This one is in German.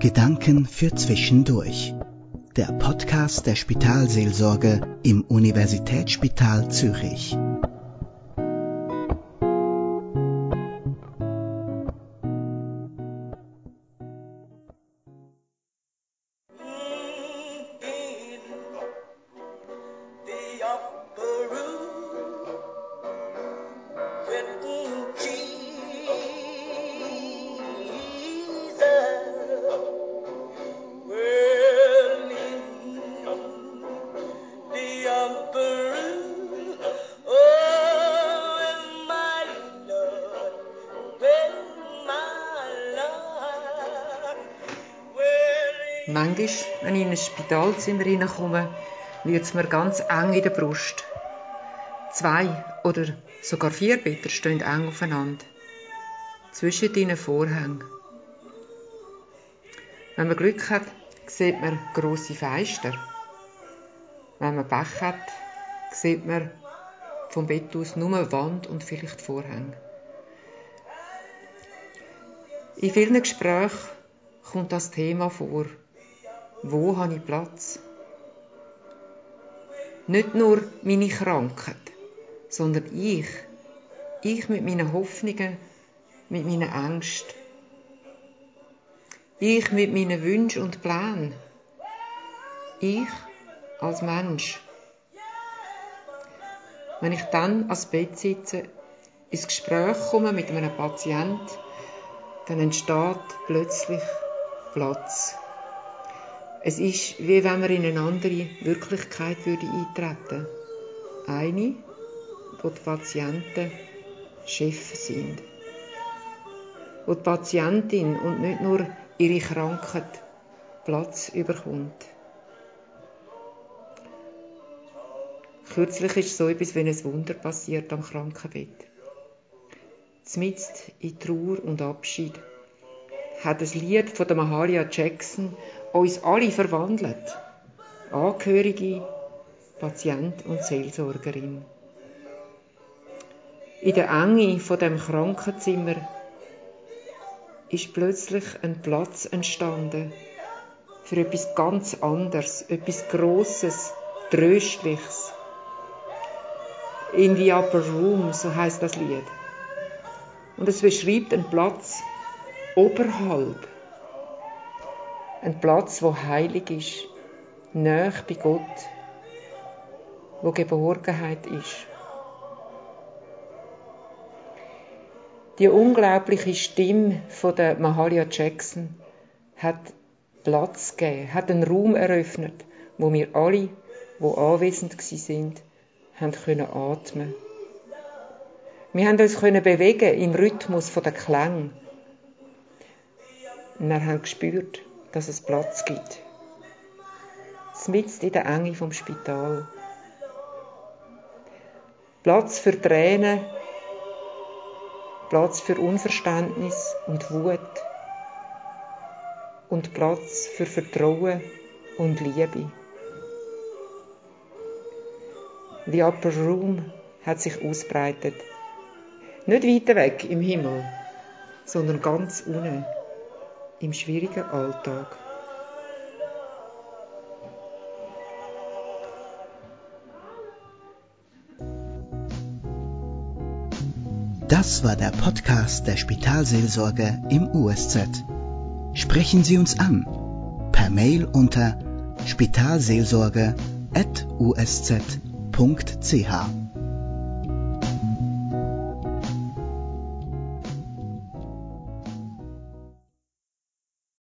Gedanken für Zwischendurch. Der Podcast der Spitalseelsorge im Universitätsspital Zürich. the Manchmal, wenn ich in ein Spitalzimmer hineinkomme, wird es mir ganz eng in der Brust. Zwei oder sogar vier Betten stehen eng aufeinander. Zwischen ihnen Vorhänge. Wenn man Glück hat, sieht man grosse Fenster. Wenn man Pech hat, sieht man vom Bett aus nur Wand und vielleicht Vorhänge. In vielen Gesprächen kommt das Thema vor. Wo habe ich Platz? Nicht nur meine Krankheit, sondern ich. Ich mit meinen Hoffnungen, mit meinen Ängsten. Ich mit meinen Wünschen und Plänen. Ich als Mensch. Wenn ich dann ans Bett sitze, ins Gespräch komme mit einem Patient, dann entsteht plötzlich Platz. Es ist, wie wenn man in eine andere Wirklichkeit würde eintreten. Eine, wo die Patienten Chefs sind. Wo die Patientin und nicht nur ihre Krankheit Platz überkommt. Kürzlich ist so etwas wie ein Wunder passiert am Krankenbett. Zmitzt in Trauer und Abschied hat das Lied von der Mahalia Jackson uns alle verwandelt. Angehörige, Patient und Seelsorgerin. In der Enge von dem Krankenzimmer ist plötzlich ein Platz entstanden für etwas ganz anderes, etwas Grosses, Tröstliches. In the Upper Room, so heißt das Lied. Und es beschreibt einen Platz oberhalb. Ein Platz, wo heilig ist, nah bei Gott, wo Geborgenheit ist. Die unglaubliche Stimme von der Mahalia Jackson hat Platz gegeben, hat einen Raum eröffnet, wo wir alle, wo anwesend gsi sind, können atmen. Wir haben uns können bewegen im Rhythmus von der Klang. Und wir haben gespürt, dass es Platz gibt. Mitten in der Enge vom Spital. Platz für Tränen, Platz für Unverständnis und Wut und Platz für Vertrauen und Liebe. The Upper Room hat sich ausbreitet. Nicht weiter weg im Himmel, sondern ganz unten im schwierigen Alltag. Das war der Podcast der Spitalseelsorge im USZ. Sprechen Sie uns an per Mail unter spitalseelsorge.usz.ch.